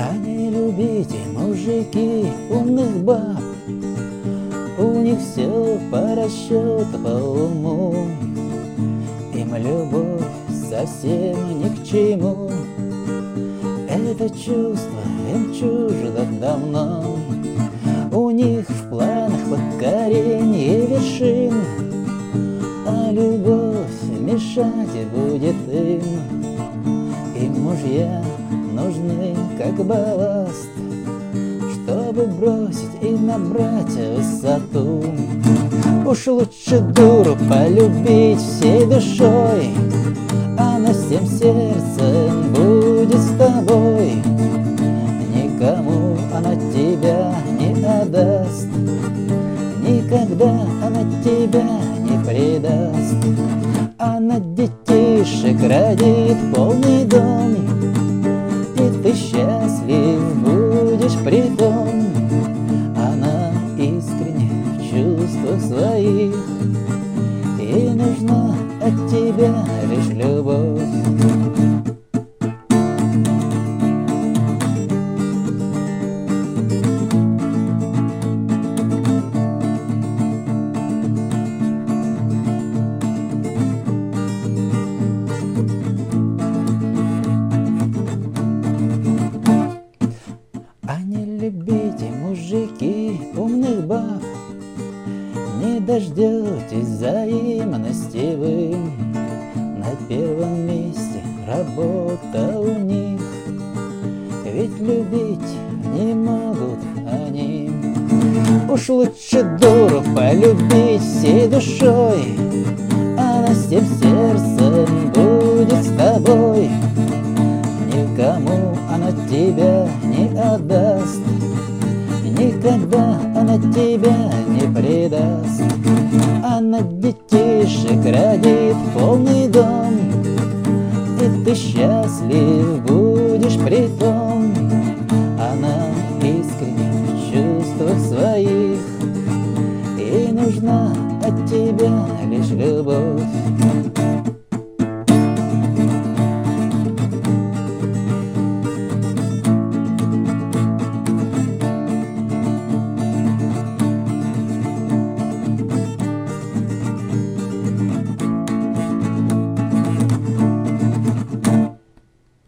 А не любите, мужики, умных баб. У них все по расчету, по уму. Им любовь совсем ни к чему. Это чувство им чуждо давно. У них в планах покорение вершин. А любовь мешать будет им. И мужья нужны как балласт Чтобы бросить и набрать высоту. Уж лучше дуру полюбить всей душой Она всем сердцем будет с тобой. Никому она тебя не отдаст Никогда она тебя не предаст. Она детишек родит полный дом ты счастлив будешь при том. Она искренне в чувствах своих дождетесь взаимности вы. На первом месте работа у них. Ведь любить не могут они. Уж лучше дуру полюбить всей душой. Она всем сердцем будет с тобой. Никому она тебя не отдаст. Никогда она тебя не предаст Она детишек родит полный дом. И ты счастлив будешь при том. Она искренне в чувствах своих. И нужна от тебя лишь любовь